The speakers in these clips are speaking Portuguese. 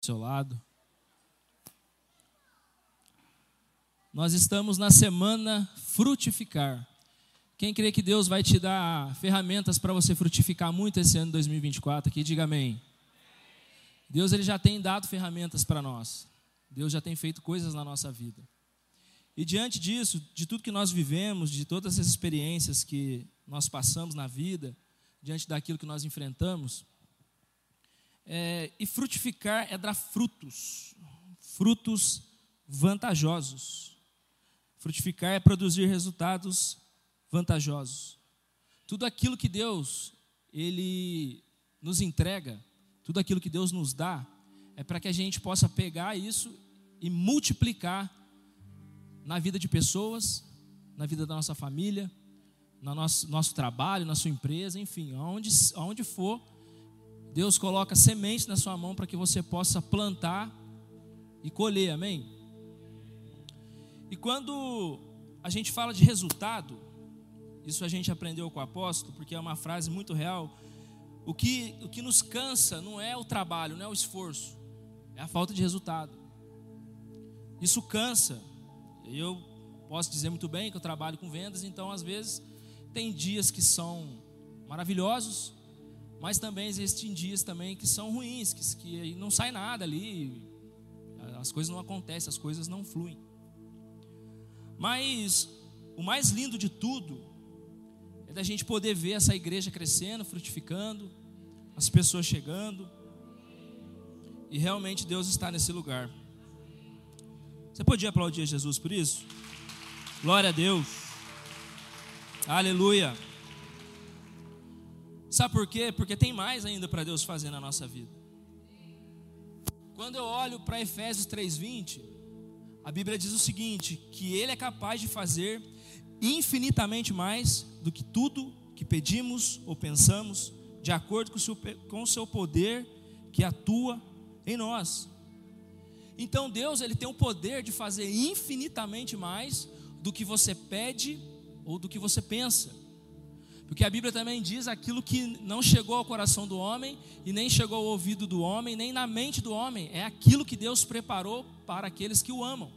seu lado. Nós estamos na semana frutificar. Quem crê que Deus vai te dar ferramentas para você frutificar muito esse ano 2024 aqui, diga amém. Deus ele já tem dado ferramentas para nós. Deus já tem feito coisas na nossa vida. E diante disso, de tudo que nós vivemos, de todas as experiências que nós passamos na vida, diante daquilo que nós enfrentamos, é, e frutificar é dar frutos, frutos vantajosos. Frutificar é produzir resultados vantajosos. Tudo aquilo que Deus ele nos entrega, tudo aquilo que Deus nos dá, é para que a gente possa pegar isso e multiplicar na vida de pessoas, na vida da nossa família, no nosso, nosso trabalho, na sua empresa, enfim, aonde, aonde for, Deus coloca semente na sua mão para que você possa plantar e colher, amém? E quando a gente fala de resultado, isso a gente aprendeu com o apóstolo, porque é uma frase muito real. O que, o que nos cansa não é o trabalho, não é o esforço, é a falta de resultado. Isso cansa. Eu posso dizer muito bem que eu trabalho com vendas, então às vezes tem dias que são maravilhosos, mas também existem dias também que são ruins, que, que não sai nada ali, as coisas não acontecem, as coisas não fluem. Mas o mais lindo de tudo é da gente poder ver essa igreja crescendo, frutificando, as pessoas chegando, e realmente Deus está nesse lugar. Você podia aplaudir Jesus por isso? Glória a Deus. Aleluia. Sabe por quê? Porque tem mais ainda para Deus fazer na nossa vida. Quando eu olho para Efésios 3:20, a Bíblia diz o seguinte: que Ele é capaz de fazer infinitamente mais do que tudo que pedimos ou pensamos, de acordo com o seu, poder que atua em nós. Então Deus ele tem o poder de fazer infinitamente mais do que você pede ou do que você pensa. Porque a Bíblia também diz aquilo que não chegou ao coração do homem e nem chegou ao ouvido do homem, nem na mente do homem, é aquilo que Deus preparou para aqueles que o amam.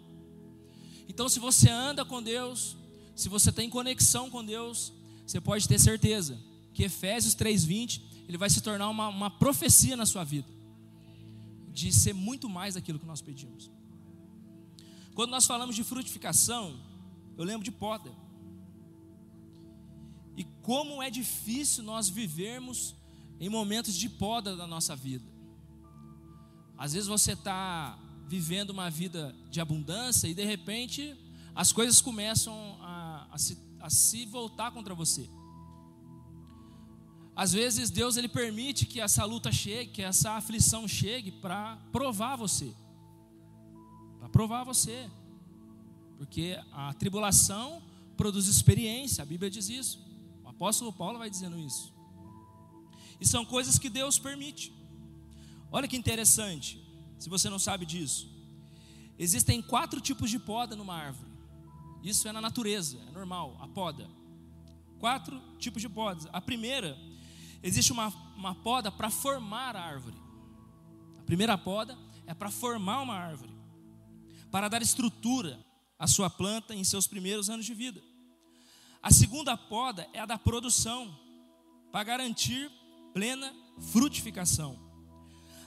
Então, se você anda com Deus, se você tem conexão com Deus, você pode ter certeza que Efésios 3:20 ele vai se tornar uma, uma profecia na sua vida de ser muito mais daquilo que nós pedimos. Quando nós falamos de frutificação, eu lembro de poda. E como é difícil nós vivermos em momentos de poda da nossa vida. Às vezes você está vivendo uma vida de abundância e de repente as coisas começam a, a, se, a se voltar contra você. Às vezes Deus ele permite que essa luta chegue, que essa aflição chegue para provar você. Para provar você. Porque a tribulação produz experiência, a Bíblia diz isso apóstolo Paulo vai dizendo isso. E são coisas que Deus permite. Olha que interessante, se você não sabe disso. Existem quatro tipos de poda numa árvore. Isso é na natureza, é normal, a poda. Quatro tipos de podas. A primeira, existe uma, uma poda para formar a árvore. A primeira poda é para formar uma árvore, para dar estrutura à sua planta em seus primeiros anos de vida. A segunda poda é a da produção, para garantir plena frutificação.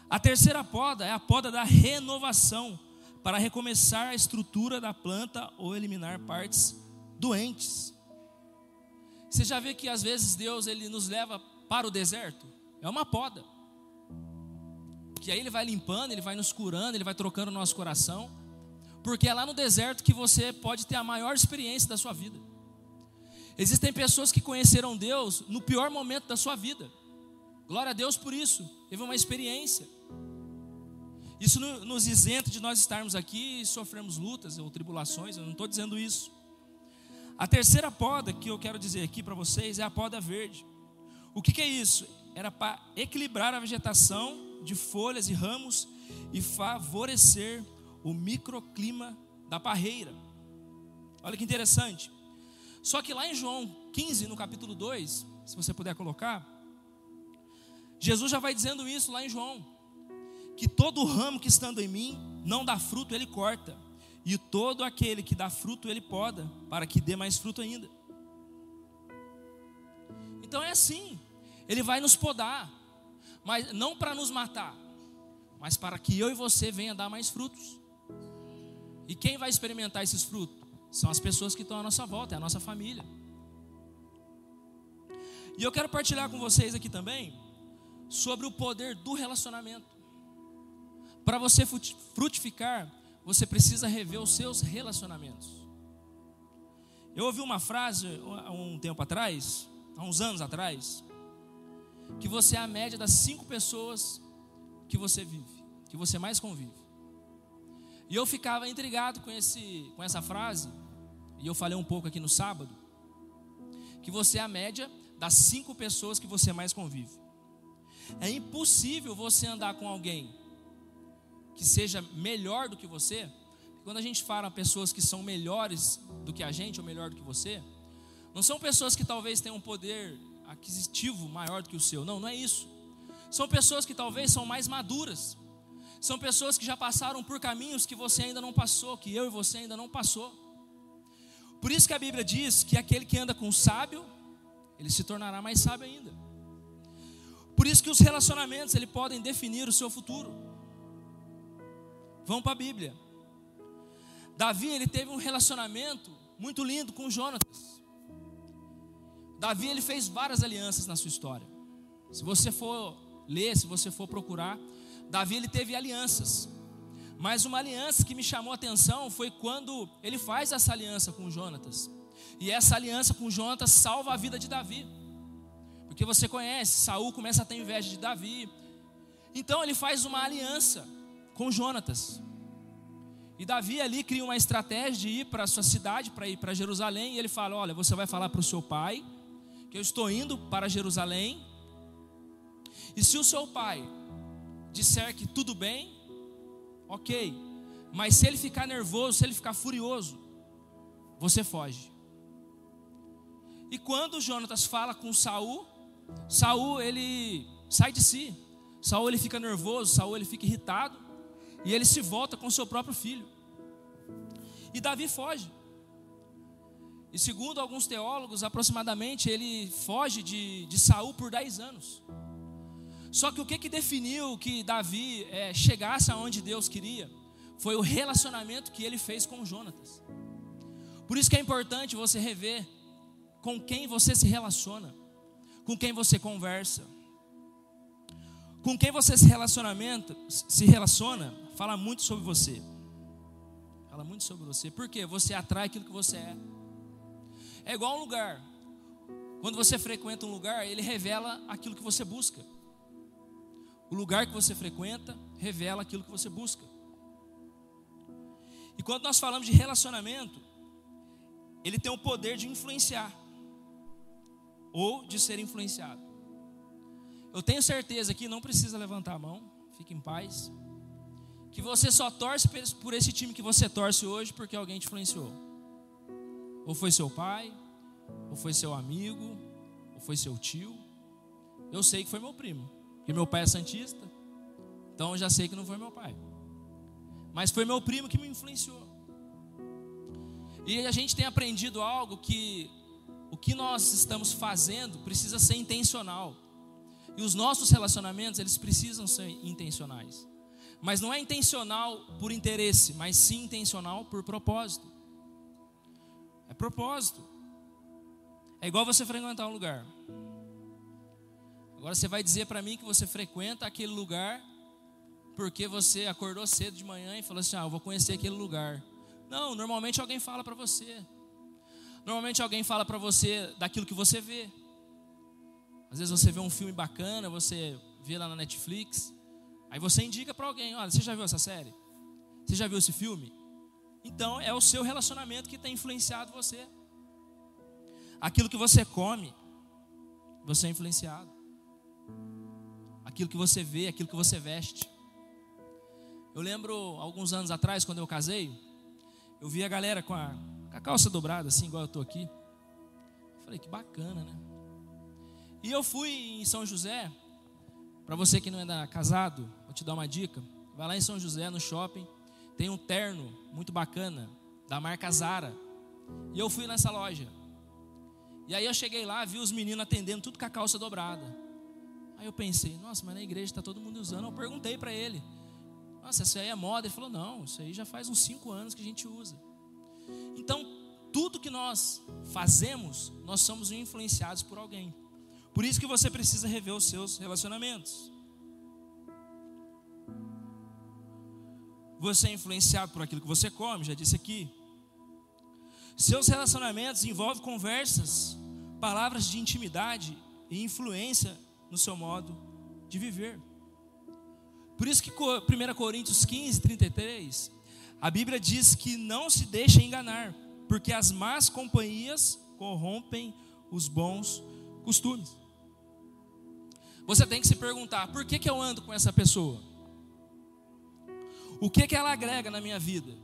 A terceira poda é a poda da renovação, para recomeçar a estrutura da planta ou eliminar partes doentes. Você já vê que às vezes Deus ele nos leva para o deserto? É uma poda. Que aí ele vai limpando, ele vai nos curando, ele vai trocando o nosso coração. Porque é lá no deserto que você pode ter a maior experiência da sua vida. Existem pessoas que conheceram Deus no pior momento da sua vida. Glória a Deus por isso. Teve uma experiência. Isso nos isenta de nós estarmos aqui e sofrermos lutas ou tribulações. Eu não estou dizendo isso. A terceira poda que eu quero dizer aqui para vocês é a poda verde. O que, que é isso? Era para equilibrar a vegetação de folhas e ramos e favorecer o microclima da parreira. Olha que interessante. Só que lá em João 15, no capítulo 2, se você puder colocar, Jesus já vai dizendo isso lá em João, que todo ramo que estando em mim não dá fruto, ele corta, e todo aquele que dá fruto, ele poda, para que dê mais fruto ainda. Então é assim, ele vai nos podar, mas não para nos matar, mas para que eu e você venha dar mais frutos. E quem vai experimentar esses frutos? São as pessoas que estão à nossa volta, é a nossa família. E eu quero partilhar com vocês aqui também sobre o poder do relacionamento. Para você frutificar, você precisa rever os seus relacionamentos. Eu ouvi uma frase há um tempo atrás, há uns anos atrás, que você é a média das cinco pessoas que você vive, que você mais convive. E eu ficava intrigado com, esse, com essa frase, e eu falei um pouco aqui no sábado, que você é a média das cinco pessoas que você mais convive. É impossível você andar com alguém que seja melhor do que você. Quando a gente fala pessoas que são melhores do que a gente ou melhor do que você, não são pessoas que talvez tenham um poder aquisitivo maior do que o seu. Não, não é isso. São pessoas que talvez são mais maduras. São pessoas que já passaram por caminhos que você ainda não passou, que eu e você ainda não passou. Por isso que a Bíblia diz que aquele que anda com o sábio, ele se tornará mais sábio ainda. Por isso que os relacionamentos ele podem definir o seu futuro. Vamos para a Bíblia. Davi ele teve um relacionamento muito lindo com Jonatas. Davi ele fez várias alianças na sua história. Se você for ler, se você for procurar, Davi ele teve alianças. Mas uma aliança que me chamou a atenção foi quando ele faz essa aliança com Jonatas. E essa aliança com Jonatas salva a vida de Davi. Porque você conhece, Saul começa a ter inveja de Davi. Então ele faz uma aliança com Jonatas. E Davi ali cria uma estratégia de ir para a sua cidade, para ir para Jerusalém, e ele fala: "Olha, você vai falar para o seu pai que eu estou indo para Jerusalém. E se o seu pai disser que tudo bem, ok. Mas se ele ficar nervoso, se ele ficar furioso, você foge. E quando Jonatas fala com Saul, Saul ele sai de si. Saul ele fica nervoso, Saul ele fica irritado e ele se volta com seu próprio filho. E Davi foge. E segundo alguns teólogos, aproximadamente ele foge de, de Saul por 10 anos. Só que o que, que definiu que Davi é, chegasse aonde Deus queria foi o relacionamento que ele fez com Jonatas. Por isso que é importante você rever com quem você se relaciona, com quem você conversa, com quem você se relacionamento, se relaciona, fala muito sobre você. Fala muito sobre você. Por quê? Você atrai aquilo que você é. É igual um lugar. Quando você frequenta um lugar, ele revela aquilo que você busca. O lugar que você frequenta revela aquilo que você busca. E quando nós falamos de relacionamento, ele tem o poder de influenciar ou de ser influenciado. Eu tenho certeza que não precisa levantar a mão, fique em paz. Que você só torce por esse time que você torce hoje porque alguém te influenciou. Ou foi seu pai, ou foi seu amigo, ou foi seu tio. Eu sei que foi meu primo, porque meu pai é santista. Então eu já sei que não foi meu pai. Mas foi meu primo que me influenciou. E a gente tem aprendido algo que o que nós estamos fazendo precisa ser intencional. E os nossos relacionamentos, eles precisam ser intencionais. Mas não é intencional por interesse, mas sim intencional por propósito. É propósito. É igual você frequentar um lugar. Agora você vai dizer para mim que você frequenta aquele lugar porque você acordou cedo de manhã e falou assim: "Ah, eu vou conhecer aquele lugar". Não, normalmente alguém fala para você. Normalmente alguém fala para você daquilo que você vê. Às vezes você vê um filme bacana, você vê lá na Netflix, aí você indica para alguém: olha, você já viu essa série? Você já viu esse filme? Então é o seu relacionamento que tem influenciado você. Aquilo que você come, você é influenciado. Aquilo que você vê, aquilo que você veste. Eu lembro alguns anos atrás, quando eu casei, eu vi a galera com a com a calça dobrada, assim, igual eu estou aqui. Falei, que bacana, né? E eu fui em São José, Para você que não é casado, vou te dar uma dica. Vai lá em São José, no shopping, tem um terno muito bacana, da marca Zara. E eu fui nessa loja. E aí eu cheguei lá, vi os meninos atendendo tudo com a calça dobrada. Aí eu pensei, nossa, mas na igreja está todo mundo usando. Eu perguntei para ele, nossa, isso aí é moda? Ele falou, não, isso aí já faz uns cinco anos que a gente usa. Então, tudo que nós fazemos, nós somos influenciados por alguém. Por isso que você precisa rever os seus relacionamentos. Você é influenciado por aquilo que você come, já disse aqui. Seus relacionamentos envolvem conversas, palavras de intimidade e influência no seu modo de viver. Por isso que 1 Coríntios 15, 33, a Bíblia diz que não se deixe enganar, porque as más companhias corrompem os bons costumes. Você tem que se perguntar: por que, que eu ando com essa pessoa? O que, que ela agrega na minha vida?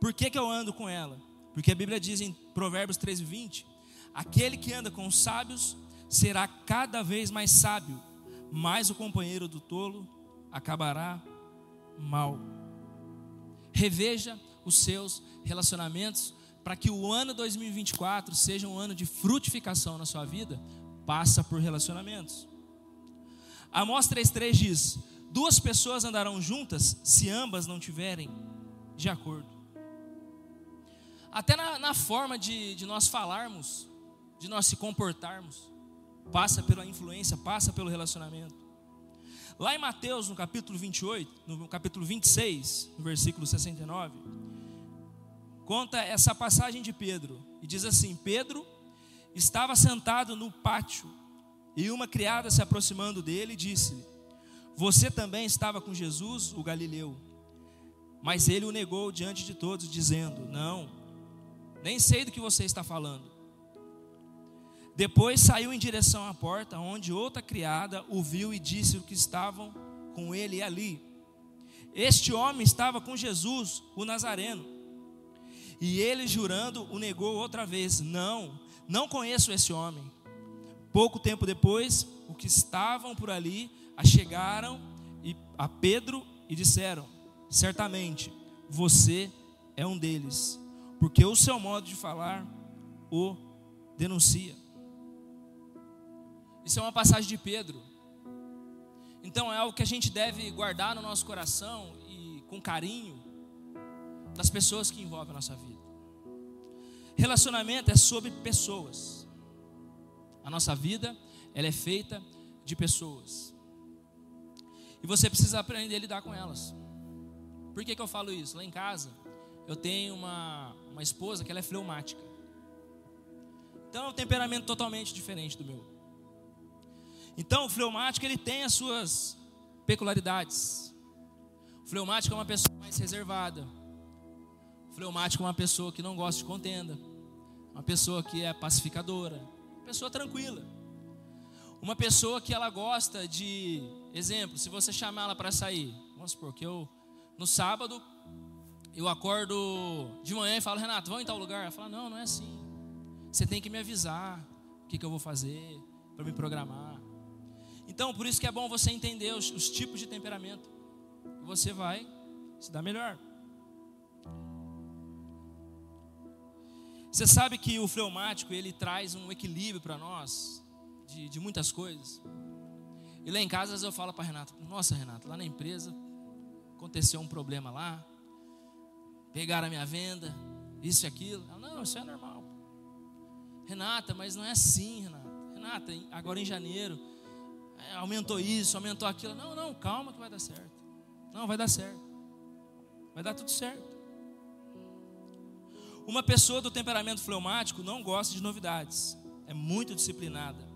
Por que, que eu ando com ela? Porque a Bíblia diz em Provérbios 13, 20: Aquele que anda com os sábios será cada vez mais sábio, mas o companheiro do tolo acabará mal. Reveja os seus relacionamentos para que o ano 2024 seja um ano de frutificação na sua vida, passa por relacionamentos. Amós 3,3 diz: Duas pessoas andarão juntas se ambas não tiverem de acordo. Até na, na forma de, de nós falarmos, de nós se comportarmos, passa pela influência, passa pelo relacionamento. Lá em Mateus, no capítulo 28, no capítulo 26, no versículo 69, conta essa passagem de Pedro. E diz assim: Pedro estava sentado no pátio, e uma criada se aproximando dele disse-lhe: Você também estava com Jesus, o Galileu. Mas ele o negou diante de todos, dizendo: Não, nem sei do que você está falando. Depois saiu em direção à porta, onde outra criada o viu e disse o que estavam com ele ali. Este homem estava com Jesus, o Nazareno. E ele, jurando, o negou outra vez: Não, não conheço esse homem. Pouco tempo depois, os que estavam por ali achegaram a Pedro e disseram: Certamente, você é um deles, porque o seu modo de falar o denuncia. Isso é uma passagem de Pedro. Então é algo que a gente deve guardar no nosso coração e com carinho das pessoas que envolvem a nossa vida. Relacionamento é sobre pessoas. A nossa vida, ela é feita de pessoas. E você precisa aprender a lidar com elas. Por que, que eu falo isso? Lá em casa, eu tenho uma, uma esposa que ela é fleumática. Então é um temperamento totalmente diferente do meu. Então o fleumático ele tem as suas peculiaridades. O fleumático é uma pessoa mais reservada. Fleumático é uma pessoa que não gosta de contenda, uma pessoa que é pacificadora, uma pessoa tranquila. Uma pessoa que ela gosta de, exemplo, se você chamar ela para sair, vamos supor que eu no sábado eu acordo de manhã e falo, Renato, vamos em tal lugar? Ela fala, não, não é assim. Você tem que me avisar o que, que eu vou fazer para me programar. Então, por isso que é bom você entender os, os tipos de temperamento. Você vai se dar melhor. Você sabe que o fleumático ele traz um equilíbrio para nós de, de, muitas coisas. E lá em casa eu falo para Renato: Nossa, Renato, lá na empresa aconteceu um problema lá, pegaram a minha venda, isso e aquilo. Ela, não, isso é normal. Renata, mas não é assim, Renata. Renata, agora em janeiro é, aumentou isso, aumentou aquilo. Não, não, calma que vai dar certo. Não, vai dar certo. Vai dar tudo certo. Uma pessoa do temperamento fleumático não gosta de novidades, é muito disciplinada,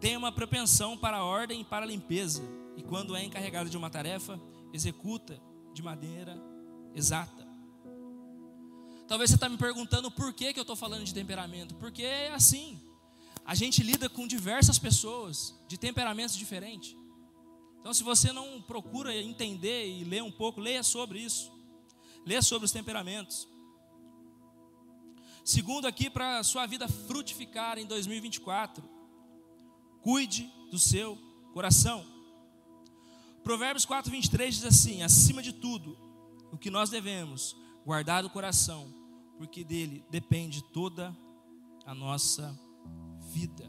tem uma propensão para a ordem e para a limpeza, e quando é encarregada de uma tarefa, executa de maneira exata. Talvez você está me perguntando por que, que eu estou falando de temperamento, porque é assim. A gente lida com diversas pessoas de temperamentos diferentes. Então, se você não procura entender e ler um pouco, leia sobre isso. Leia sobre os temperamentos. Segundo aqui, para sua vida frutificar em 2024, cuide do seu coração. Provérbios 4, 23 diz assim: acima de tudo, o que nós devemos guardar o coração, porque dele depende toda a nossa vida.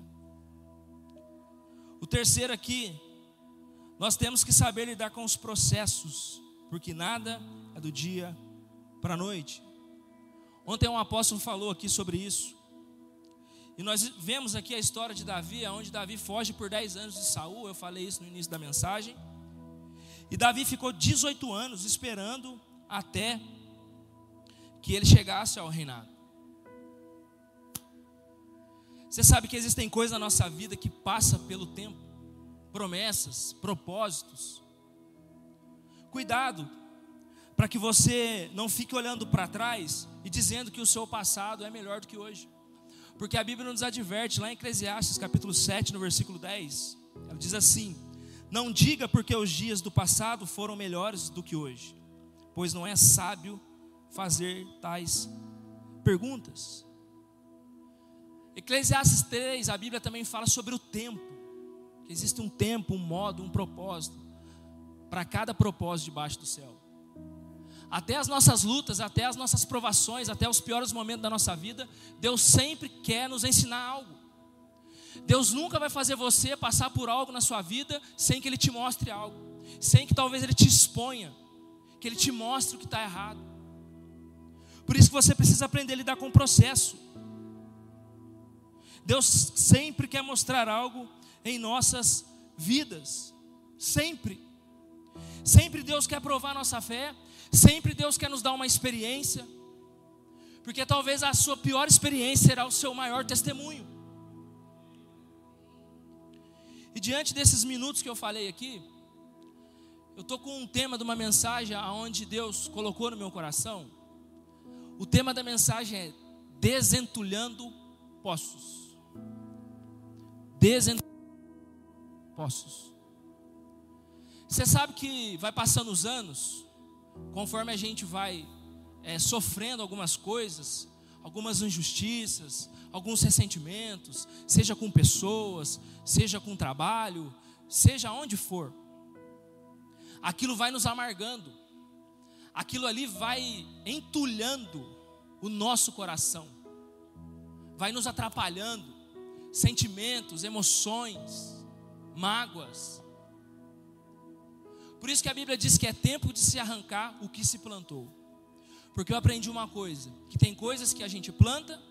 O terceiro aqui, nós temos que saber lidar com os processos, porque nada é do dia para a noite. Ontem um apóstolo falou aqui sobre isso. E nós vemos aqui a história de Davi, onde Davi foge por 10 anos de Saul. Eu falei isso no início da mensagem. E Davi ficou 18 anos esperando até que ele chegasse ao reinado. Você sabe que existem coisas na nossa vida que passa pelo tempo, promessas, propósitos. Cuidado para que você não fique olhando para trás e dizendo que o seu passado é melhor do que hoje. Porque a Bíblia nos adverte lá em Eclesiastes capítulo 7, no versículo 10, ela diz assim: Não diga porque os dias do passado foram melhores do que hoje, pois não é sábio fazer tais perguntas. Eclesiastes 3, a Bíblia também fala sobre o tempo. Que existe um tempo, um modo, um propósito para cada propósito debaixo do céu. Até as nossas lutas, até as nossas provações, até os piores momentos da nossa vida, Deus sempre quer nos ensinar algo. Deus nunca vai fazer você passar por algo na sua vida sem que Ele te mostre algo, sem que talvez Ele te exponha, que Ele te mostre o que está errado. Por isso que você precisa aprender a lidar com o processo. Deus sempre quer mostrar algo em nossas vidas. Sempre. Sempre Deus quer provar nossa fé. Sempre Deus quer nos dar uma experiência. Porque talvez a sua pior experiência será o seu maior testemunho. E diante desses minutos que eu falei aqui, eu estou com um tema de uma mensagem aonde Deus colocou no meu coração. O tema da mensagem é desentulhando poços. Poços. Você sabe que vai passando os anos, conforme a gente vai é, sofrendo algumas coisas, algumas injustiças, alguns ressentimentos, seja com pessoas, seja com trabalho, seja onde for, aquilo vai nos amargando. Aquilo ali vai entulhando o nosso coração, vai nos atrapalhando, sentimentos, emoções, mágoas. Por isso que a Bíblia diz que é tempo de se arrancar o que se plantou. Porque eu aprendi uma coisa: que tem coisas que a gente planta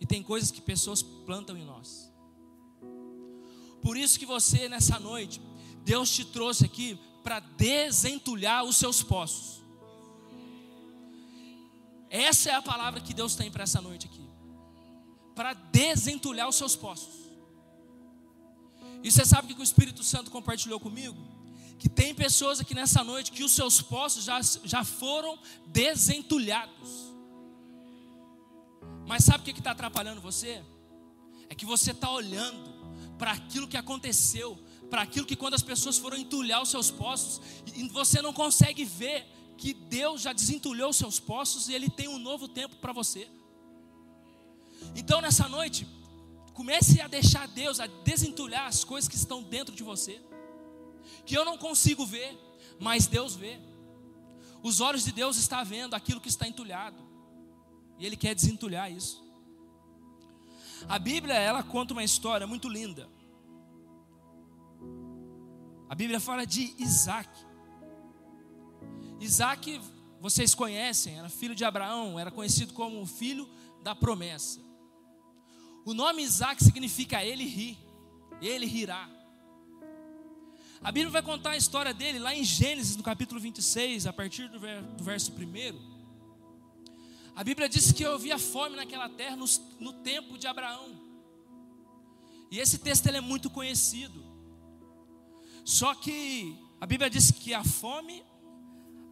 e tem coisas que pessoas plantam em nós. Por isso que você, nessa noite, Deus te trouxe aqui para desentulhar os seus poços. Essa é a palavra que Deus tem para essa noite aqui. Para desentulhar os seus poços. E você sabe o que o Espírito Santo compartilhou comigo? Que tem pessoas aqui nessa noite que os seus poços já, já foram desentulhados. Mas sabe o que está atrapalhando você? É que você está olhando para aquilo que aconteceu, para aquilo que quando as pessoas foram entulhar os seus poços, e você não consegue ver que Deus já desentulhou seus poços e Ele tem um novo tempo para você. Então nessa noite, comece a deixar Deus a desentulhar as coisas que estão dentro de você, que eu não consigo ver, mas Deus vê. Os olhos de Deus estão vendo aquilo que está entulhado, e Ele quer desentulhar isso. A Bíblia, ela conta uma história muito linda. A Bíblia fala de Isaac. Isaac, vocês conhecem, era filho de Abraão, era conhecido como o filho da promessa. O nome Isaac significa ele ri, ele rirá. A Bíblia vai contar a história dele lá em Gênesis, no capítulo 26, a partir do verso 1. A Bíblia diz que havia fome naquela terra no, no tempo de Abraão. E esse texto é muito conhecido. Só que a Bíblia diz que a fome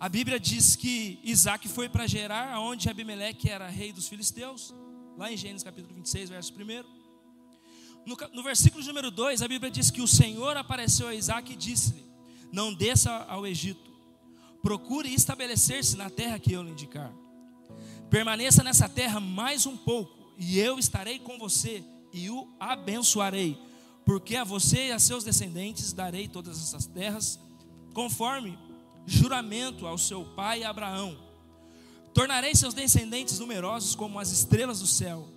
a Bíblia diz que Isaac foi para Gerar, onde Abimeleque era rei dos filisteus, lá em Gênesis capítulo 26, verso 1. No, no versículo número 2, a Bíblia diz que o Senhor apareceu a Isaac e disse-lhe: Não desça ao Egito, procure estabelecer-se na terra que eu lhe indicar. Permaneça nessa terra mais um pouco, e eu estarei com você e o abençoarei. porque a você e a seus descendentes darei todas essas terras, conforme juramento ao seu pai Abraão. Tornarei seus descendentes numerosos como as estrelas do céu,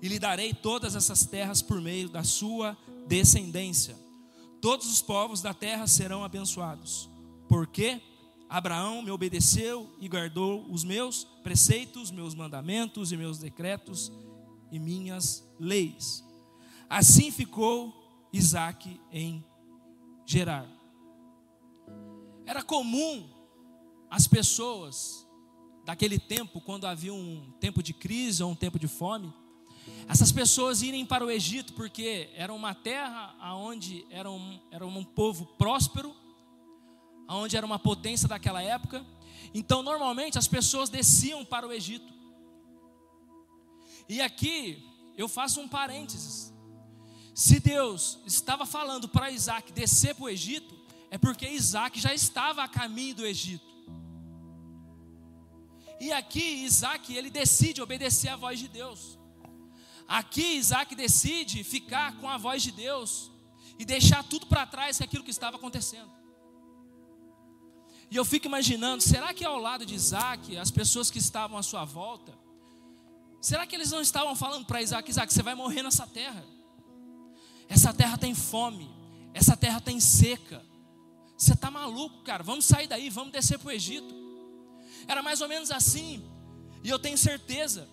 e lhe darei todas essas terras por meio da sua descendência. Todos os povos da terra serão abençoados, porque Abraão me obedeceu e guardou os meus preceitos, meus mandamentos e meus decretos e minhas leis. Assim ficou Isaac em Gerar. Era comum as pessoas daquele tempo, quando havia um tempo de crise ou um tempo de fome, essas pessoas irem para o Egito, porque era uma terra onde era um, era um povo próspero, onde era uma potência daquela época. Então, normalmente, as pessoas desciam para o Egito. E aqui eu faço um parênteses. Se Deus estava falando para Isaac descer para o Egito, é porque Isaac já estava a caminho do Egito. E aqui Isaac ele decide obedecer à voz de Deus. Aqui Isaac decide ficar com a voz de Deus e deixar tudo para trás aquilo que estava acontecendo. E eu fico imaginando, será que ao lado de Isaac, as pessoas que estavam à sua volta, será que eles não estavam falando para Isaac, Isaac, você vai morrer nessa terra? Essa terra tem fome, essa terra tem seca. Você está maluco, cara? Vamos sair daí, vamos descer para o Egito. Era mais ou menos assim. E eu tenho certeza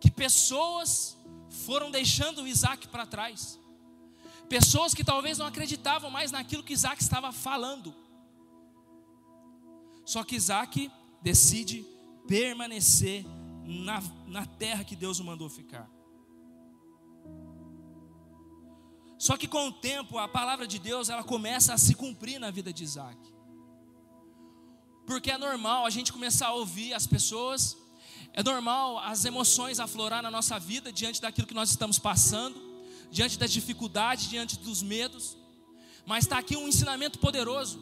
que pessoas foram deixando Isaac para trás. Pessoas que talvez não acreditavam mais naquilo que Isaac estava falando. Só que Isaac decide permanecer na, na terra que Deus o mandou ficar. Só que com o tempo a palavra de Deus ela começa a se cumprir na vida de Isaac. Porque é normal a gente começar a ouvir as pessoas, é normal as emoções aflorar na nossa vida diante daquilo que nós estamos passando, diante das dificuldades, diante dos medos. Mas está aqui um ensinamento poderoso.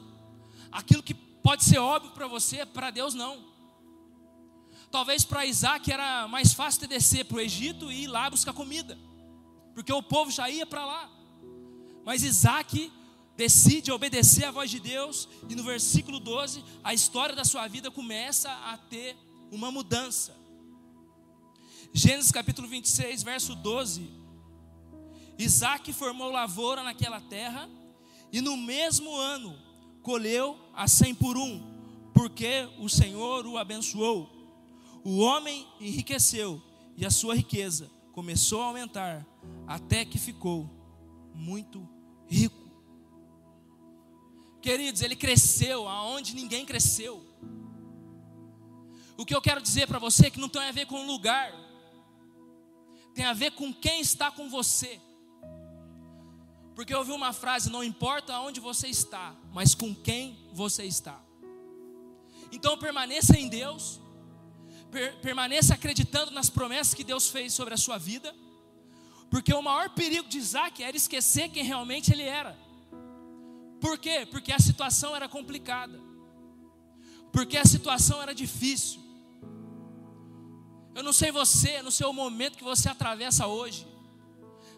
Aquilo que pode ser óbvio para você, para Deus não. Talvez para Isaac era mais fácil de descer para o Egito e ir lá buscar comida, porque o povo já ia para lá. Mas Isaac decide obedecer à voz de Deus, e no versículo 12, a história da sua vida começa a ter uma mudança. Gênesis capítulo 26, verso 12. Isaac formou lavoura naquela terra, e no mesmo ano colheu a cem por um, porque o Senhor o abençoou. O homem enriqueceu, e a sua riqueza começou a aumentar, até que ficou muito rico. Queridos, ele cresceu aonde ninguém cresceu. O que eu quero dizer para você é que não tem a ver com lugar, tem a ver com quem está com você. Porque eu ouvi uma frase: não importa onde você está, mas com quem você está. Então permaneça em Deus, per permaneça acreditando nas promessas que Deus fez sobre a sua vida, porque o maior perigo de Isaac era esquecer quem realmente ele era. Por quê? Porque a situação era complicada. Porque a situação era difícil. Eu não sei você, no seu momento que você atravessa hoje,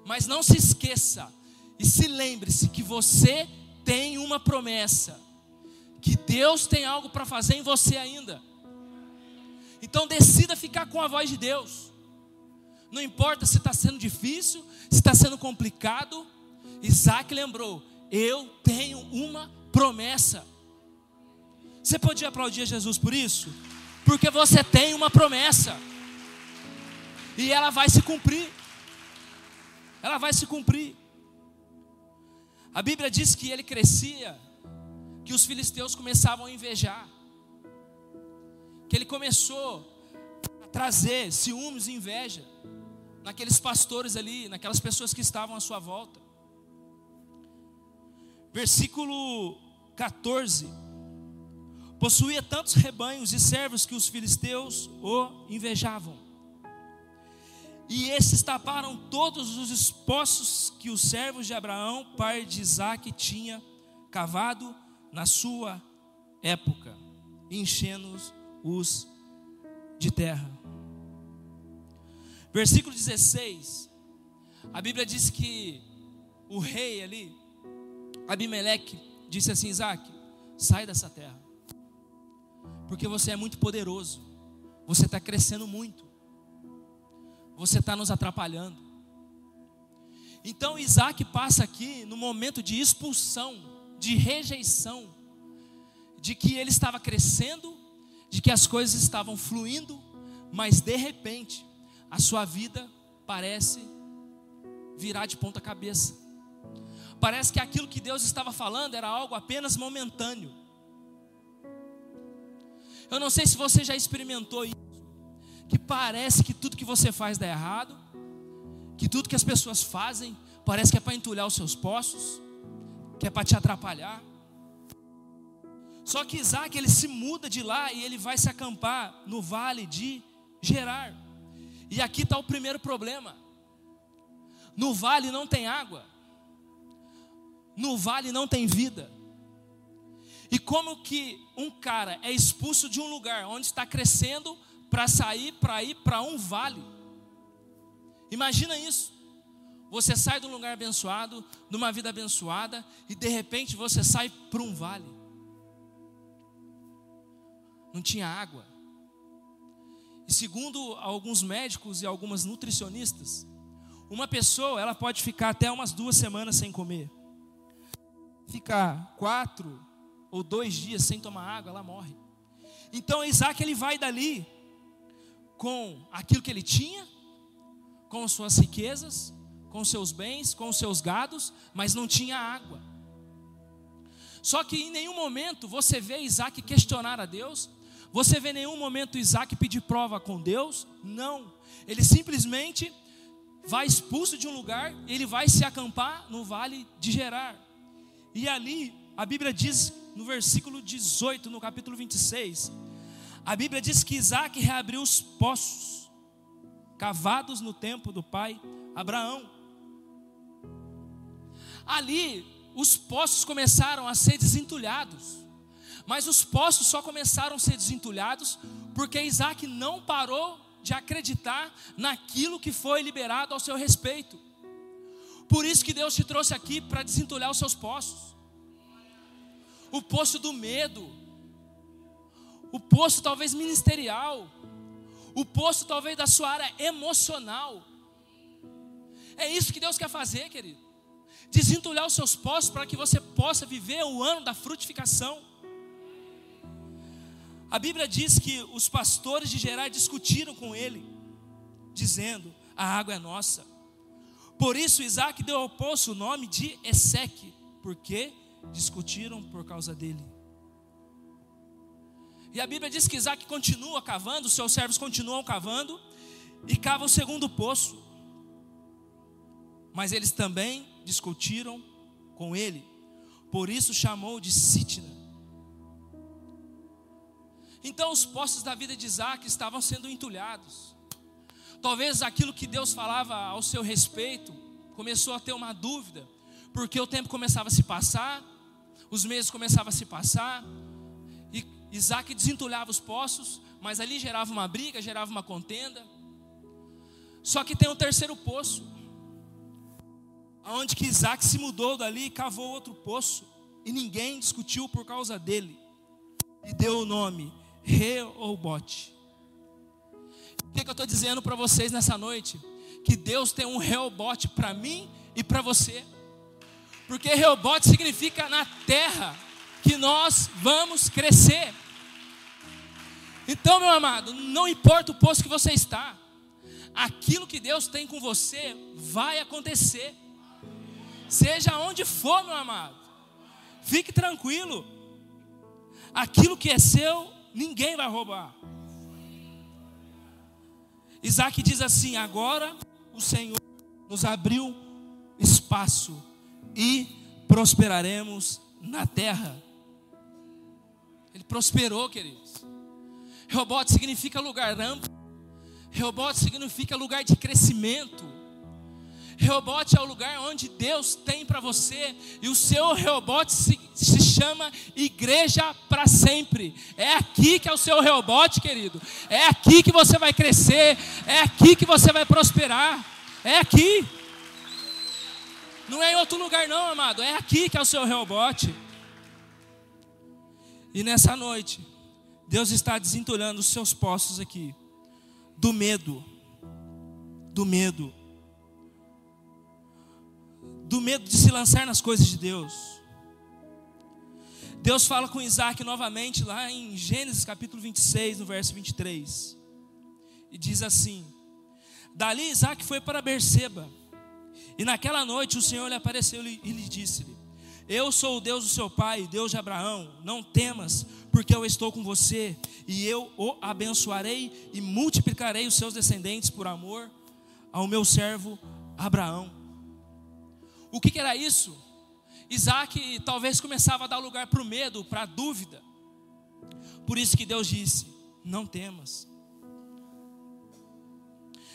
mas não se esqueça e se lembre-se que você tem uma promessa, que Deus tem algo para fazer em você ainda. Então decida ficar com a voz de Deus. Não importa se está sendo difícil, se está sendo complicado. Isaac lembrou: eu tenho uma promessa. Você podia aplaudir Jesus por isso? Porque você tem uma promessa. E ela vai se cumprir. Ela vai se cumprir. A Bíblia diz que ele crescia, que os filisteus começavam a invejar. Que ele começou a trazer ciúmes e inveja naqueles pastores ali, naquelas pessoas que estavam à sua volta. Versículo 14. Possuía tantos rebanhos e servos que os filisteus o invejavam. E esses taparam todos os esposos que os servos de Abraão, pai de Isaac, tinha cavado na sua época, enchendo-os de terra. Versículo 16, a Bíblia diz que o rei ali, Abimeleque, disse assim: Isaac, sai dessa terra, porque você é muito poderoso, você está crescendo muito, você está nos atrapalhando. Então Isaac passa aqui no momento de expulsão, de rejeição, de que ele estava crescendo, de que as coisas estavam fluindo, mas de repente a sua vida parece virar de ponta cabeça. Parece que aquilo que Deus estava falando era algo apenas momentâneo. Eu não sei se você já experimentou isso, que parece que tudo que você faz dá errado, que tudo que as pessoas fazem parece que é para entulhar os seus poços, que é para te atrapalhar. Só que Isaac ele se muda de lá e ele vai se acampar no vale de Gerar. E aqui está o primeiro problema. No vale não tem água. No vale não tem vida. E como que um cara é expulso de um lugar onde está crescendo para sair para ir para um vale? Imagina isso. Você sai de um lugar abençoado, de uma vida abençoada, e de repente você sai para um vale. Não tinha água. E segundo alguns médicos e algumas nutricionistas, uma pessoa ela pode ficar até umas duas semanas sem comer. Ficar quatro ou dois dias sem tomar água, ela morre. Então Isaac ele vai dali com aquilo que ele tinha, com suas riquezas, com seus bens, com seus gados, mas não tinha água. Só que em nenhum momento você vê Isaac questionar a Deus, você vê em nenhum momento Isaac pedir prova com Deus? Não. Ele simplesmente vai expulso de um lugar, ele vai se acampar no vale de Gerar. E ali, a Bíblia diz no versículo 18, no capítulo 26, a Bíblia diz que Isaac reabriu os poços cavados no tempo do pai Abraão. Ali, os poços começaram a ser desentulhados. Mas os poços só começaram a ser desentulhados porque Isaac não parou de acreditar naquilo que foi liberado ao seu respeito. Por isso que Deus te trouxe aqui para desentulhar os seus poços. O poço do medo, o poço talvez ministerial, o poço talvez da sua área emocional. É isso que Deus quer fazer, querido. Desentulhar os seus poços para que você possa viver o ano da frutificação. A Bíblia diz que os pastores de Gerar discutiram com ele, dizendo: A água é nossa. Por isso Isaac deu ao poço o nome de Eseque, porque discutiram por causa dele. E a Bíblia diz que Isaac continua cavando, seus servos continuam cavando, e cava o segundo poço. Mas eles também discutiram com ele, por isso chamou de Sitna. Então os poços da vida de Isaac estavam sendo entulhados. Talvez aquilo que Deus falava ao seu respeito começou a ter uma dúvida, porque o tempo começava a se passar, os meses começavam a se passar, e Isaac desentulhava os poços, mas ali gerava uma briga, gerava uma contenda. Só que tem um terceiro poço, onde que Isaac se mudou dali e cavou outro poço, e ninguém discutiu por causa dele, e deu o nome Reobote. Que, que eu estou dizendo para vocês nessa noite? Que Deus tem um Reobote para mim e para você. Porque Reobote significa na terra que nós vamos crescer. Então, meu amado, não importa o posto que você está, aquilo que Deus tem com você vai acontecer. Seja onde for, meu amado. Fique tranquilo. Aquilo que é seu ninguém vai roubar. Isaac diz assim: agora o Senhor nos abriu espaço e prosperaremos na terra. Ele prosperou, queridos. Reobote significa lugar amplo. Reobote significa lugar de crescimento. Reobote é o lugar onde Deus tem para você, e o seu Reobote se, se chama Igreja para sempre. É aqui que é o seu Reobote, querido. É aqui que você vai crescer, é aqui que você vai prosperar. É aqui. Não é em outro lugar, não, amado. É aqui que é o seu rebote. E nessa noite, Deus está desentulhando os seus postos aqui. Do medo. Do medo. Do medo de se lançar nas coisas de Deus. Deus fala com Isaac novamente lá em Gênesis capítulo 26, no verso 23. E diz assim: Dali Isaac foi para Berseba e naquela noite o Senhor lhe apareceu e lhe disse-lhe: Eu sou o Deus do seu pai, Deus de Abraão. Não temas, porque eu estou com você, e eu o abençoarei e multiplicarei os seus descendentes por amor ao meu servo Abraão. O que, que era isso? Isaac talvez começava a dar lugar para o medo, para a dúvida. Por isso que Deus disse: Não temas.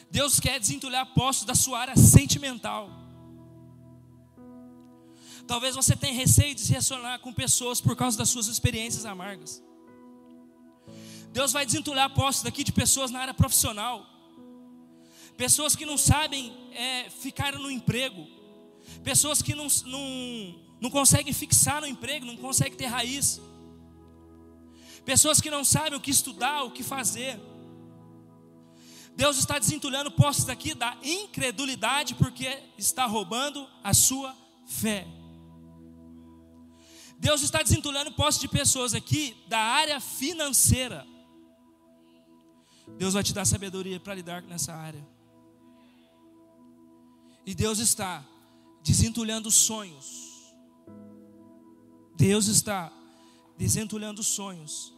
Deus quer desentulhar postos da sua área sentimental. Talvez você tenha receio de se relacionar com pessoas por causa das suas experiências amargas. Deus vai desentulhar postos daqui de pessoas na área profissional. Pessoas que não sabem é, ficar no emprego. Pessoas que não, não, não conseguem fixar no emprego, não conseguem ter raiz. Pessoas que não sabem o que estudar, o que fazer. Deus está desentulhando postos aqui da incredulidade porque está roubando a sua fé. Deus está desentulhando postos de pessoas aqui da área financeira. Deus vai te dar sabedoria para lidar nessa área. E Deus está desentulhando sonhos. Deus está desentulhando sonhos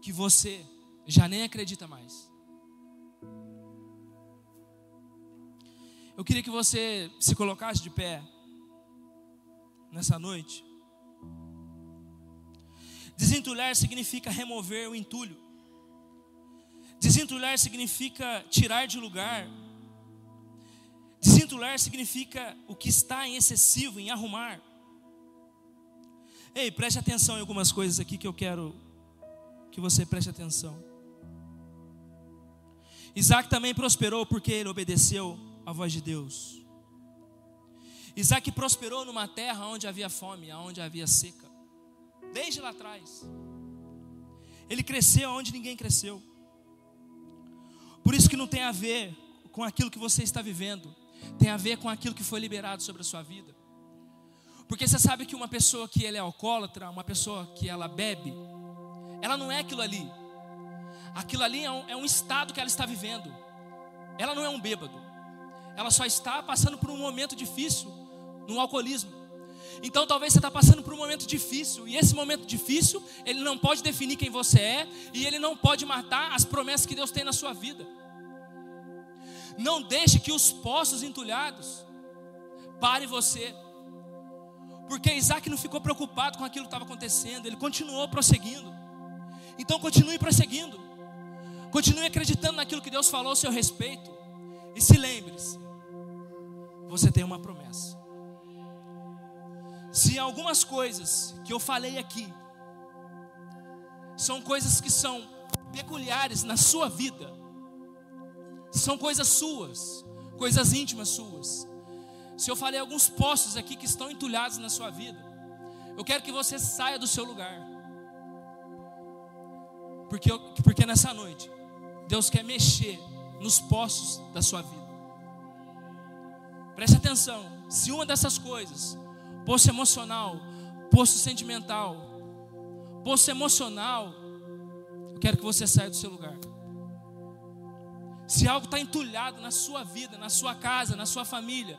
que você já nem acredita mais. Eu queria que você se colocasse de pé nessa noite. Desentulhar significa remover o entulho. Desentulhar significa tirar de lugar. Desentulhar significa o que está em excessivo, em arrumar. Ei, preste atenção em algumas coisas aqui que eu quero que você preste atenção. Isaac também prosperou porque ele obedeceu a voz de Deus. Isaac prosperou numa terra onde havia fome, onde havia seca, desde lá atrás. Ele cresceu onde ninguém cresceu. Por isso que não tem a ver com aquilo que você está vivendo, tem a ver com aquilo que foi liberado sobre a sua vida. Porque você sabe que uma pessoa que ela é alcoólatra, uma pessoa que ela bebe, ela não é aquilo ali. Aquilo ali é um, é um estado que ela está vivendo. Ela não é um bêbado ela só está passando por um momento difícil no alcoolismo. Então talvez você está passando por um momento difícil, e esse momento difícil, ele não pode definir quem você é, e ele não pode matar as promessas que Deus tem na sua vida. Não deixe que os poços entulhados parem você. Porque Isaac não ficou preocupado com aquilo que estava acontecendo, ele continuou prosseguindo. Então continue prosseguindo. Continue acreditando naquilo que Deus falou a seu respeito. E se lembre-se, você tem uma promessa. Se algumas coisas que eu falei aqui são coisas que são peculiares na sua vida, são coisas suas, coisas íntimas suas. Se eu falei alguns postos aqui que estão entulhados na sua vida, eu quero que você saia do seu lugar. Porque, porque nessa noite, Deus quer mexer nos postos da sua vida. Preste atenção. Se uma dessas coisas, poço emocional, poço sentimental, poço emocional, eu quero que você saia do seu lugar. Se algo está entulhado na sua vida, na sua casa, na sua família,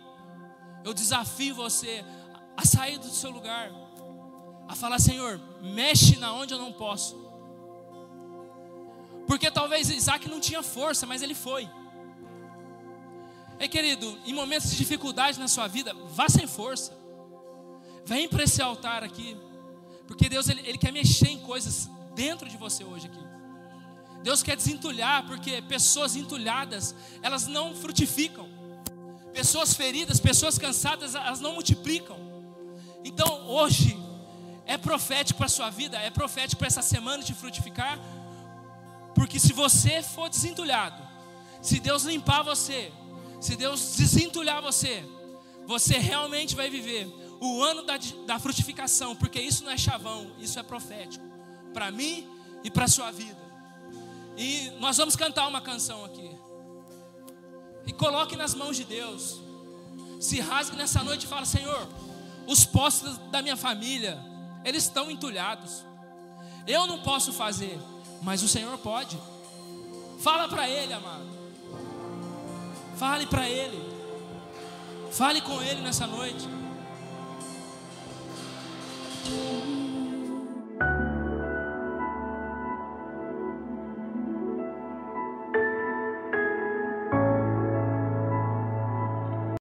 eu desafio você a sair do seu lugar, a falar: Senhor, mexe na onde eu não posso. Porque talvez Isaac não tinha força, mas ele foi. Ei, querido, em momentos de dificuldade na sua vida, vá sem força. Vem para esse altar aqui. Porque Deus ele, ele quer mexer em coisas dentro de você hoje aqui. Deus quer desentulhar, porque pessoas entulhadas, elas não frutificam. Pessoas feridas, pessoas cansadas, elas não multiplicam. Então, hoje, é profético para a sua vida, é profético para essa semana de frutificar. Porque se você for desentulhado, se Deus limpar você, se Deus desentulhar você, você realmente vai viver o ano da, da frutificação, porque isso não é chavão, isso é profético, para mim e para a sua vida. E nós vamos cantar uma canção aqui. E coloque nas mãos de Deus. Se rasgue nessa noite e fala: Senhor, os postos da minha família, eles estão entulhados. Eu não posso fazer, mas o Senhor pode. Fala para Ele, amado. Fale para Ele. Fale com Ele nessa noite.